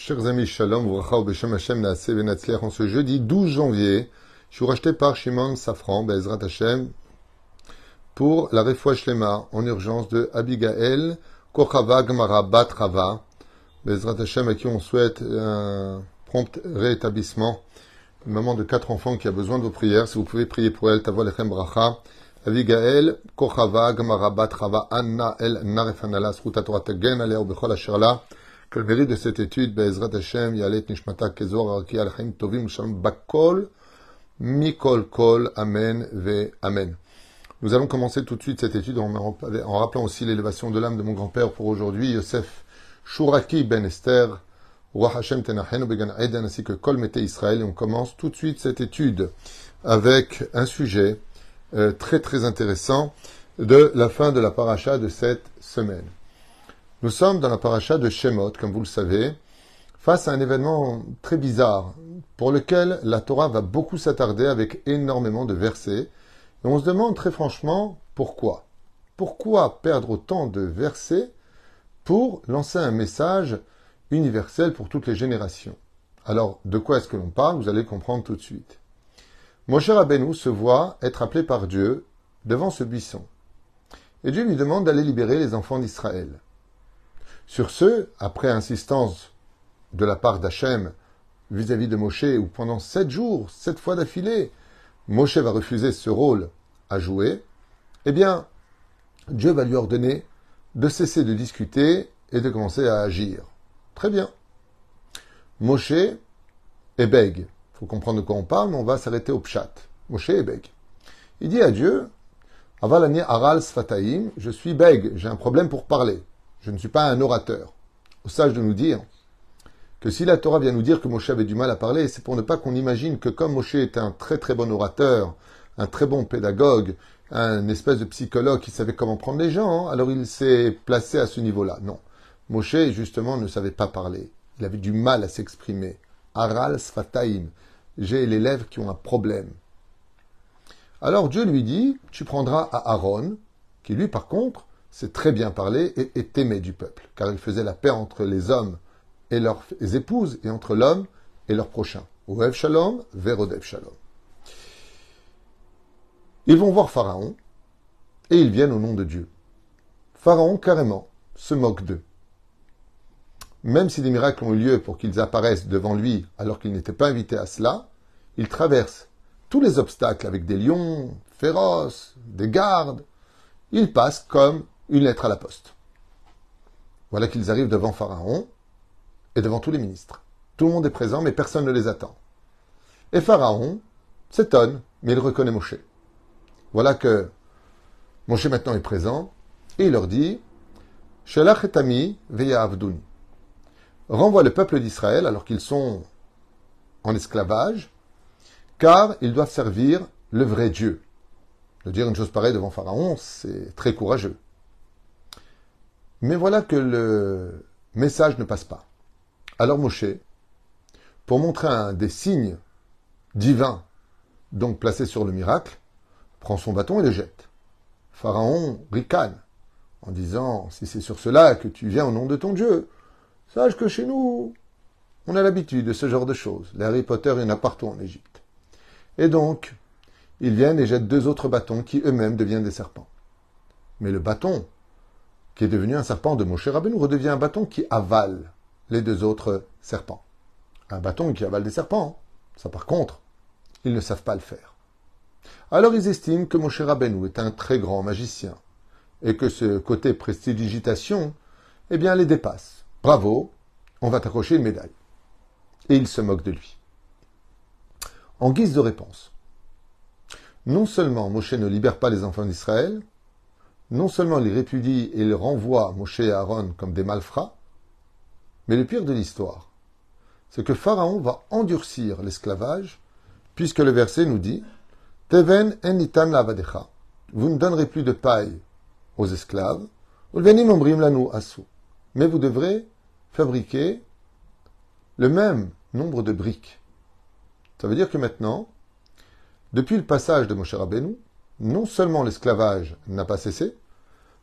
Chers amis, shalom, beshem Hashem en ce jeudi 12 janvier, je suis racheté par Shimon Safran, Bezrat Hashem, pour la refoua shlema en urgence de Abigail Kochava Gmara Bat Rava, Bezrat Hashem à qui on souhaite un prompt rétablissement, une maman de quatre enfants qui a besoin de vos prières, si vous pouvez prier pour elle, Tavo Lechem Bracha, Abigail Kochava Gmara Bat Rava, Anna El Narefanala, Sruta Torah Tegen, Alea Ubechol Asherla, que le mérite de cette étude, Tovim Bakol, Mikol Kol, Amen Ve Amen. Nous allons commencer tout de suite cette étude en, rappelant aussi l'élévation de l'âme de mon grand-père pour aujourd'hui, Yosef Shuraki Ben Esther, Roi Hashem Tenachen Began Eden, ainsi que Kol Mete Israël. Et on commence tout de suite cette étude avec un sujet euh, très très intéressant de la fin de la paracha de cette semaine. Nous sommes dans la paracha de Shemot, comme vous le savez, face à un événement très bizarre pour lequel la Torah va beaucoup s'attarder avec énormément de versets. Et on se demande très franchement pourquoi. Pourquoi perdre autant de versets pour lancer un message universel pour toutes les générations? Alors, de quoi est-ce que l'on parle? Vous allez comprendre tout de suite. Moshe Rabbeinu se voit être appelé par Dieu devant ce buisson. Et Dieu lui demande d'aller libérer les enfants d'Israël. Sur ce, après insistance de la part d'Hachem vis-à-vis de Moshe, où pendant sept jours, sept fois d'affilée, Moshe va refuser ce rôle à jouer, eh bien, Dieu va lui ordonner de cesser de discuter et de commencer à agir. Très bien. Moshe est bègue. Il faut comprendre de quoi on parle, mais on va s'arrêter au pshat. Moshe est bègue. Il dit à Dieu, Avalani aral sfataim, je suis bègue, j'ai un problème pour parler. Je ne suis pas un orateur. Au sage de nous dire que si la Torah vient nous dire que Moshe avait du mal à parler, c'est pour ne pas qu'on imagine que comme Moshe est un très très bon orateur, un très bon pédagogue, un espèce de psychologue qui savait comment prendre les gens, alors il s'est placé à ce niveau-là. Non. Moshe, justement, ne savait pas parler. Il avait du mal à s'exprimer. Aral sfataim. J'ai les lèvres qui ont un problème. Alors Dieu lui dit, tu prendras à Aaron, qui lui, par contre, c'est très bien parler et est aimé du peuple, car il faisait la paix entre les hommes et leurs épouses, et entre l'homme et leur prochain. Shalom, Verodev Shalom. Ils vont voir Pharaon, et ils viennent au nom de Dieu. Pharaon, carrément, se moque d'eux. Même si des miracles ont eu lieu pour qu'ils apparaissent devant lui alors qu'ils n'étaient pas invités à cela, il traverse tous les obstacles avec des lions féroces, des gardes. Il passe comme une lettre à la poste. Voilà qu'ils arrivent devant Pharaon et devant tous les ministres. Tout le monde est présent, mais personne ne les attend. Et Pharaon s'étonne, mais il reconnaît Moshe. Voilà que Moshe maintenant est présent, et il leur dit Shelach veya avduni. Renvoie le peuple d'Israël alors qu'ils sont en esclavage, car ils doivent servir le vrai Dieu. De dire une chose pareille devant Pharaon, c'est très courageux. Mais voilà que le message ne passe pas. Alors Moshe, pour montrer un des signes divins, donc placés sur le miracle, prend son bâton et le jette. Pharaon ricane en disant Si c'est sur cela que tu viens au nom de ton Dieu, sache que chez nous, on a l'habitude de ce genre de choses. Les Harry Potter, il y en a partout en Égypte. Et donc, ils viennent et jettent deux autres bâtons qui eux-mêmes deviennent des serpents. Mais le bâton qui est devenu un serpent de Moshe Rabbeinu, redevient un bâton qui avale les deux autres serpents. Un bâton qui avale des serpents, ça par contre, ils ne savent pas le faire. Alors ils estiment que Moshe Rabbeinu est un très grand magicien et que ce côté prestidigitation, eh bien, les dépasse. Bravo, on va t'accrocher une médaille. Et ils se moquent de lui. En guise de réponse, non seulement Moshe ne libère pas les enfants d'Israël, non seulement il répudie et il renvoie Moshe et Aaron comme des malfrats, mais le pire de l'histoire, c'est que Pharaon va endurcir l'esclavage, puisque le verset nous dit Teven enitan lavadecha. Vous ne donnerez plus de paille aux esclaves. Mais vous devrez fabriquer le même nombre de briques. Ça veut dire que maintenant, depuis le passage de Moshe Rabbeinu, non seulement l'esclavage n'a pas cessé,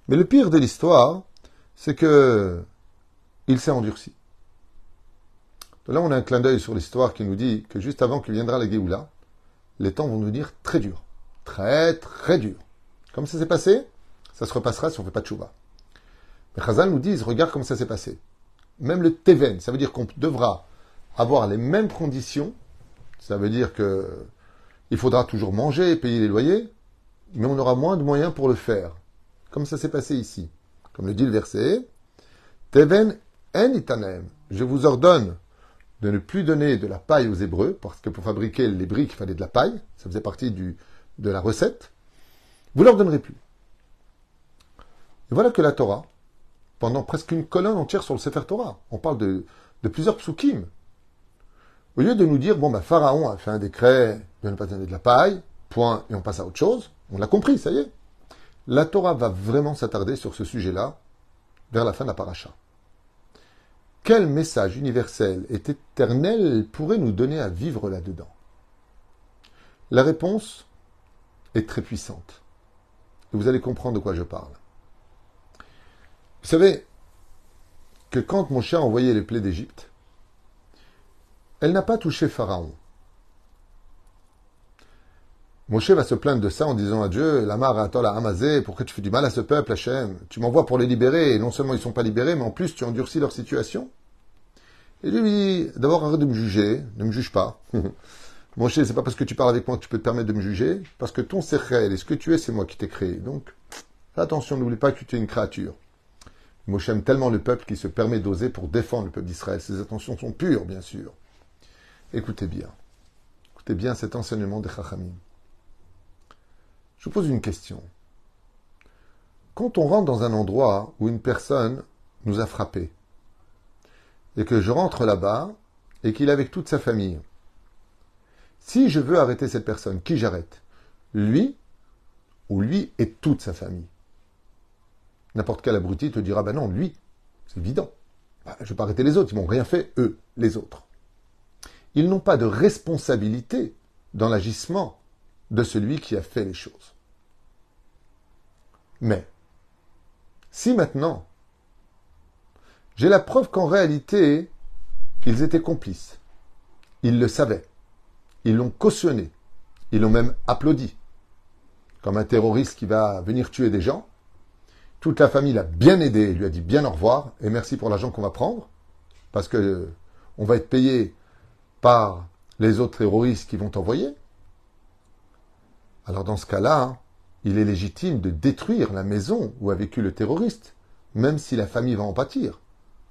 mais le pire de l'histoire, c'est que il s'est endurci. là, on a un clin d'œil sur l'histoire qui nous dit que juste avant que viendra la Géoula, les temps vont devenir très durs. Très, très durs. Comme ça s'est passé, ça se repassera si on ne fait pas de chouva. Mais Chazal nous dit, regarde comment ça s'est passé. Même le Teven, ça veut dire qu'on devra avoir les mêmes conditions. Ça veut dire que il faudra toujours manger, payer les loyers, mais on aura moins de moyens pour le faire. Comme ça s'est passé ici. Comme le dit le verset, Teven en itanem. Je vous ordonne de ne plus donner de la paille aux Hébreux, parce que pour fabriquer les briques, il fallait de la paille. Ça faisait partie de la recette. Vous leur donnerez plus. Et voilà que la Torah, pendant presque une colonne entière sur le Sefer Torah, on parle de, de plusieurs psukim, au lieu de nous dire, bon, bah, Pharaon a fait un décret de ne pas donner de la paille, point, et on passe à autre chose, on l'a compris, ça y est. La Torah va vraiment s'attarder sur ce sujet-là vers la fin de la paracha. Quel message universel et éternel pourrait nous donner à vivre là-dedans? La réponse est très puissante. Vous allez comprendre de quoi je parle. Vous savez que quand mon a envoyé les plaies d'Égypte, elle n'a pas touché Pharaon. Moshe va se plaindre de ça en disant à Dieu, Lamar Atol Amazé, pourquoi tu fais du mal à ce peuple, Hachem? Tu m'envoies pour les libérer, et non seulement ils ne sont pas libérés, mais en plus tu endurcis leur situation. Et lui d'abord arrête de me juger, ne me juge pas. Moshe, c'est pas parce que tu parles avec moi que tu peux te permettre de me juger, parce que ton Sechel et ce que tu es, c'est moi qui t'ai créé. Donc, attention, n'oublie pas que tu es une créature. Moshe aime tellement le peuple qu'il se permet d'oser pour défendre le peuple d'Israël. Ses intentions sont pures, bien sûr. Écoutez bien. Écoutez bien cet enseignement des Chachamim. Je pose une question. Quand on rentre dans un endroit où une personne nous a frappé, et que je rentre là-bas, et qu'il est avec toute sa famille, si je veux arrêter cette personne, qui j'arrête? Lui ou lui et toute sa famille? N'importe quel abruti te dira, ben non, lui, c'est évident. Bah, je ne vais pas arrêter les autres, ils m'ont rien fait, eux, les autres ils n'ont pas de responsabilité dans l'agissement de celui qui a fait les choses. Mais, si maintenant, j'ai la preuve qu'en réalité, ils étaient complices, ils le savaient, ils l'ont cautionné, ils l'ont même applaudi, comme un terroriste qui va venir tuer des gens, toute la famille l'a bien aidé, lui a dit bien au revoir et merci pour l'argent qu'on va prendre, parce que on va être payé par les autres terroristes qui vont envoyer, alors dans ce cas-là, il est légitime de détruire la maison où a vécu le terroriste, même si la famille va en pâtir.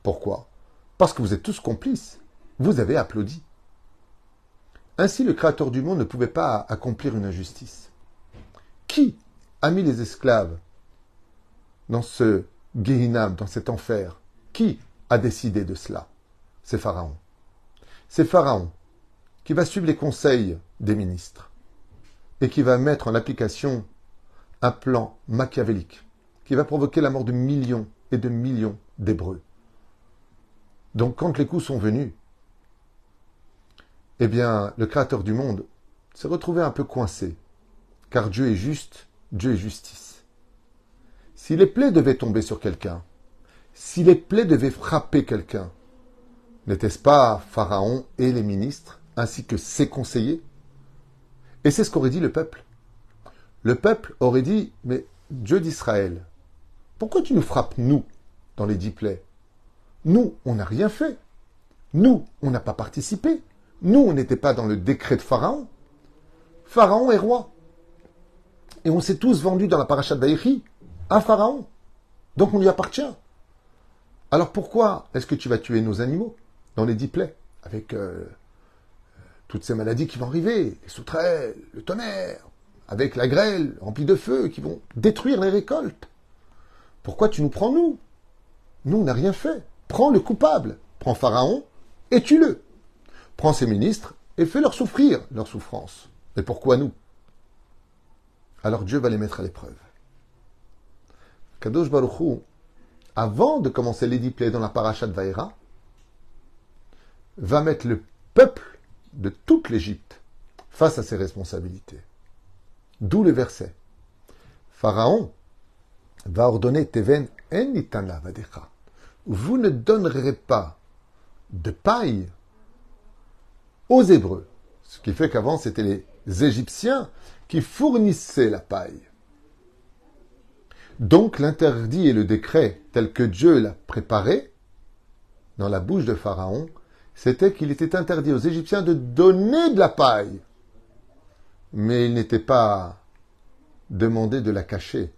Pourquoi? Parce que vous êtes tous complices. Vous avez applaudi. Ainsi, le Créateur du monde ne pouvait pas accomplir une injustice. Qui a mis les esclaves dans ce Gehinam, dans cet enfer? Qui a décidé de cela? C'est Pharaon c'est Pharaon qui va suivre les conseils des ministres et qui va mettre en application un plan machiavélique qui va provoquer la mort de millions et de millions d'Hébreux. Donc quand les coups sont venus, eh bien, le Créateur du monde s'est retrouvé un peu coincé, car Dieu est juste, Dieu est justice. Si les plaies devaient tomber sur quelqu'un, si les plaies devaient frapper quelqu'un, N'était-ce pas Pharaon et les ministres, ainsi que ses conseillers? Et c'est ce qu'aurait dit le peuple. Le peuple aurait dit, mais Dieu d'Israël, pourquoi tu nous frappes, nous, dans les dix plaies? Nous, on n'a rien fait. Nous, on n'a pas participé. Nous, on n'était pas dans le décret de Pharaon. Pharaon est roi. Et on s'est tous vendus dans la paracha d'Aïri à Pharaon. Donc on lui appartient. Alors pourquoi est-ce que tu vas tuer nos animaux dans les dix plaies, avec euh, toutes ces maladies qui vont arriver, les sauterelles, le tonnerre, avec la grêle remplie de feu qui vont détruire les récoltes. Pourquoi tu nous prends nous? Nous, on n'a rien fait. Prends le coupable. Prends Pharaon et tue-le. Prends ses ministres et fais-leur souffrir leur souffrance. Mais pourquoi nous? Alors Dieu va les mettre à l'épreuve. Kadosh Baruchou, avant de commencer plaies dans la paracha de Vaïra, va mettre le peuple de toute l'Égypte face à ses responsabilités. D'où le verset. Pharaon va ordonner Teven en Vadecha. Vous ne donnerez pas de paille aux Hébreux. Ce qui fait qu'avant, c'était les Égyptiens qui fournissaient la paille. Donc l'interdit et le décret tel que Dieu l'a préparé dans la bouche de Pharaon, c'était qu'il était interdit aux Égyptiens de donner de la paille. Mais il n'était pas demandé de la cacher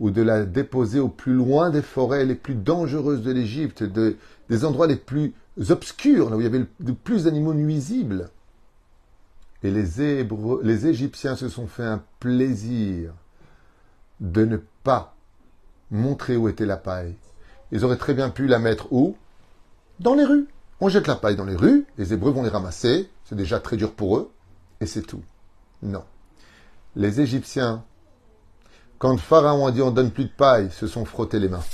ou de la déposer au plus loin des forêts les plus dangereuses de l'Égypte, des endroits les plus obscurs, là où il y avait le plus d'animaux nuisibles. Et les, les Égyptiens se sont fait un plaisir de ne pas montrer où était la paille. Ils auraient très bien pu la mettre où? Dans les rues. On jette la paille dans les rues, les Hébreux vont les ramasser, c'est déjà très dur pour eux, et c'est tout. Non. Les Égyptiens, quand Pharaon a dit on donne plus de paille, se sont frottés les mains.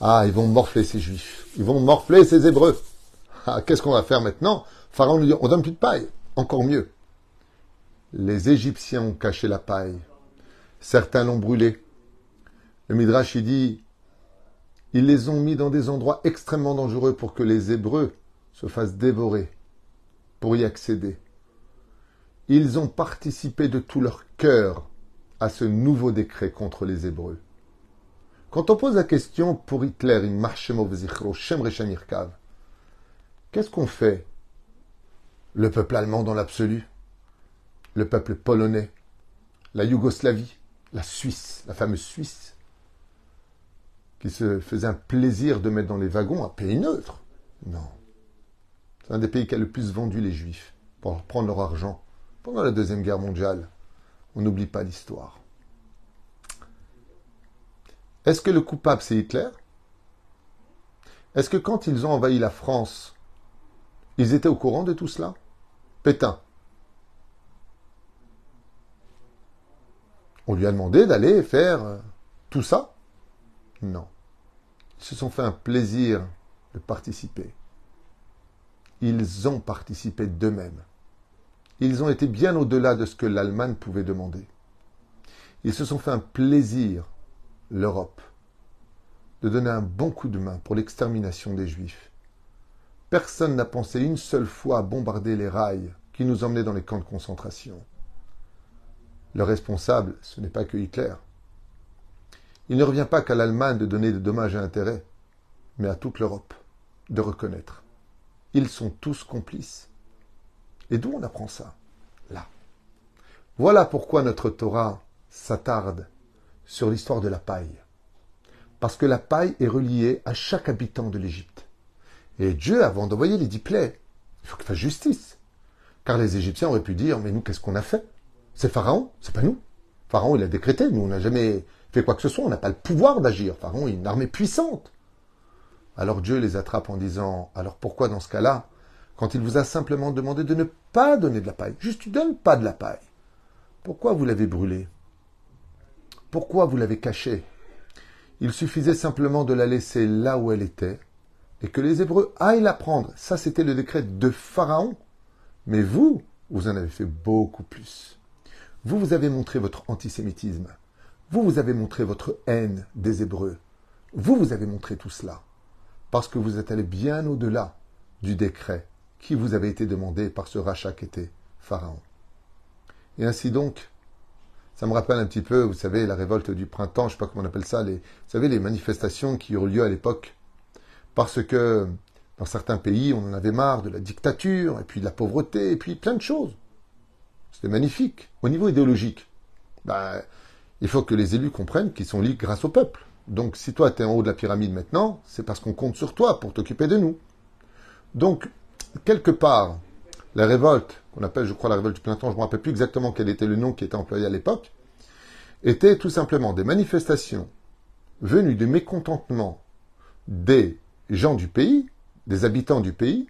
Ah, ils vont morfler ces Juifs. Ils vont morfler ces Hébreux. Ah, qu'est-ce qu'on va faire maintenant? Pharaon nous dit on donne plus de paille. Encore mieux. Les Égyptiens ont caché la paille. Certains l'ont brûlée. Le Midrash il dit ils les ont mis dans des endroits extrêmement dangereux pour que les Hébreux se fassent dévorer pour y accéder. Ils ont participé de tout leur cœur à ce nouveau décret contre les Hébreux. Quand on pose la question pour Hitler, qu'est-ce qu'on fait? Le peuple allemand dans l'absolu? Le peuple polonais? La Yougoslavie? La Suisse? La fameuse Suisse? Qui se faisait un plaisir de mettre dans les wagons un pays neutre? Non. C'est un des pays qui a le plus vendu les juifs pour prendre leur argent pendant la Deuxième Guerre mondiale. On n'oublie pas l'histoire. Est-ce que le coupable, c'est Hitler? Est-ce que quand ils ont envahi la France, ils étaient au courant de tout cela? Pétain. On lui a demandé d'aller faire euh, tout ça? Non. Ils se sont fait un plaisir de participer. Ils ont participé d'eux-mêmes. Ils ont été bien au-delà de ce que l'Allemagne pouvait demander. Ils se sont fait un plaisir, l'Europe, de donner un bon coup de main pour l'extermination des Juifs. Personne n'a pensé une seule fois à bombarder les rails qui nous emmenaient dans les camps de concentration. Le responsable, ce n'est pas que Hitler, il ne revient pas qu'à l'Allemagne de donner des dommages et intérêts, mais à toute l'Europe de reconnaître. Ils sont tous complices. Et d'où on apprend ça Là. Voilà pourquoi notre Torah s'attarde sur l'histoire de la paille. Parce que la paille est reliée à chaque habitant de l'Égypte. Et Dieu, avant d'envoyer les dix plaies, il faut qu'il fasse justice. Car les Égyptiens auraient pu dire, mais nous, qu'est-ce qu'on a fait? C'est Pharaon, c'est pas nous. Pharaon, il a décrété, nous, on n'a jamais fait quoi que ce soit, on n'a pas le pouvoir d'agir. Pharaon est une armée puissante. Alors Dieu les attrape en disant, alors pourquoi dans ce cas-là, quand il vous a simplement demandé de ne pas donner de la paille, juste tu donnes pas de la paille, pourquoi vous l'avez brûlée Pourquoi vous l'avez cachée? Il suffisait simplement de la laisser là où elle était et que les Hébreux aillent la prendre. Ça, c'était le décret de Pharaon. Mais vous, vous en avez fait beaucoup plus. Vous, vous avez montré votre antisémitisme. Vous, vous avez montré votre haine des Hébreux. Vous, vous avez montré tout cela. Parce que vous êtes allé bien au-delà du décret qui vous avait été demandé par ce rachat qu'était Pharaon. Et ainsi donc, ça me rappelle un petit peu, vous savez, la révolte du printemps, je ne sais pas comment on appelle ça, les, vous savez, les manifestations qui eurent lieu à l'époque. Parce que dans certains pays, on en avait marre de la dictature, et puis de la pauvreté, et puis plein de choses. C'était magnifique. Au niveau idéologique, ben, il faut que les élus comprennent qu'ils sont liés grâce au peuple. Donc si toi tu es en haut de la pyramide maintenant, c'est parce qu'on compte sur toi pour t'occuper de nous. Donc, quelque part, la révolte, qu'on appelle je crois la révolte du printemps, je ne me rappelle plus exactement quel était le nom qui était employé à l'époque, était tout simplement des manifestations venues du mécontentement des gens du pays, des habitants du pays,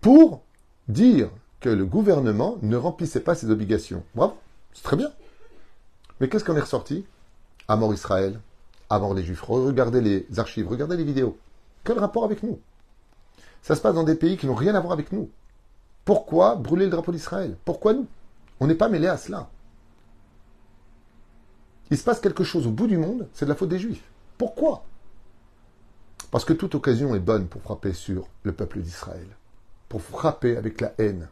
pour dire que le gouvernement ne remplissait pas ses obligations. Bravo, c'est très bien. Mais qu'est-ce qu'on est ressorti? À mort Israël, mort les Juifs. Regardez les archives, regardez les vidéos. Quel rapport avec nous? Ça se passe dans des pays qui n'ont rien à voir avec nous. Pourquoi brûler le drapeau d'Israël? Pourquoi nous? On n'est pas mêlés à cela. Il se passe quelque chose au bout du monde, c'est de la faute des Juifs. Pourquoi? Parce que toute occasion est bonne pour frapper sur le peuple d'Israël, pour frapper avec la haine.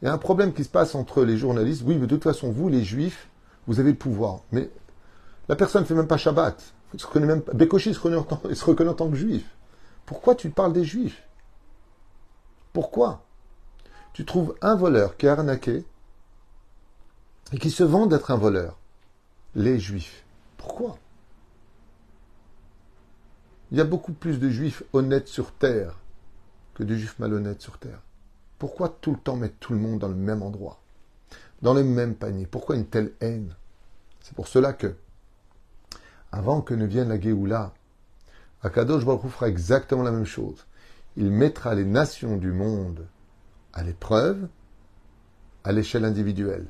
Il y a un problème qui se passe entre les journalistes. Oui, mais de toute façon, vous, les juifs, vous avez le pouvoir. Mais la personne ne fait même pas Shabbat. Il se reconnaît en tant que juif. Pourquoi tu parles des juifs? Pourquoi? Tu trouves un voleur qui est arnaqué et qui se vend d'être un voleur. Les juifs. Pourquoi? Il y a beaucoup plus de juifs honnêtes sur terre que de juifs malhonnêtes sur terre. Pourquoi tout le temps mettre tout le monde dans le même endroit? Dans le même panier Pourquoi une telle haine? C'est pour cela que, avant que ne vienne la Géoula, Akadosh Baruch fera exactement la même chose. Il mettra les nations du monde à l'épreuve à l'échelle individuelle.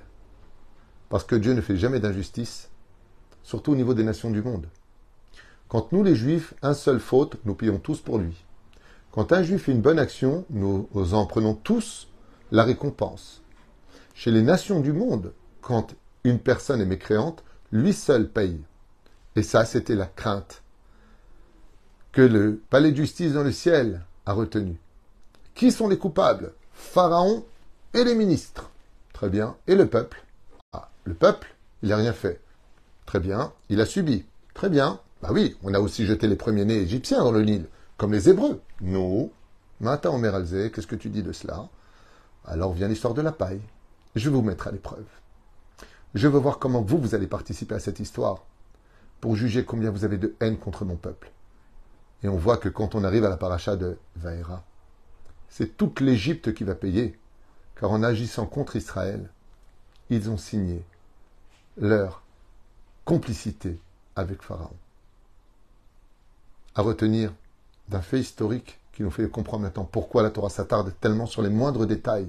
Parce que Dieu ne fait jamais d'injustice, surtout au niveau des nations du monde. Quand nous, les Juifs, un seul faute, nous payons tous pour lui. Quand un Juif fait une bonne action, nous en prenons tous la récompense. Chez les nations du monde, quand une personne est mécréante, lui seul paye. Et ça, c'était la crainte que le palais de justice dans le ciel a retenu. Qui sont les coupables? Pharaon et les ministres. Très bien. Et le peuple? Ah, Le peuple, il n'a rien fait. Très bien. Il a subi. Très bien. Bah oui, on a aussi jeté les premiers-nés égyptiens dans le Nil, comme les Hébreux. Non. Maintenant, Omeralzé, qu'est-ce que tu dis de cela? Alors vient l'histoire de la paille. Je vous mettre à l'épreuve. Je veux voir comment vous, vous allez participer à cette histoire pour juger combien vous avez de haine contre mon peuple. Et on voit que quand on arrive à la paracha de Vaera, c'est toute l'Égypte qui va payer, car en agissant contre Israël, ils ont signé leur complicité avec Pharaon. À retenir d'un fait historique qui nous fait comprendre maintenant pourquoi la Torah s'attarde tellement sur les moindres détails,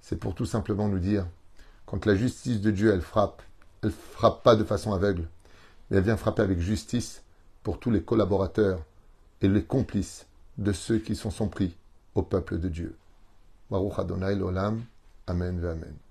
c'est pour tout simplement nous dire, quand la justice de Dieu, elle frappe, elle frappe pas de façon aveugle, mais elle vient frapper avec justice pour tous les collaborateurs et les complices de ceux qui sont son prix au peuple de Dieu. Baruch Adonai l'olam. Amen ve Amen.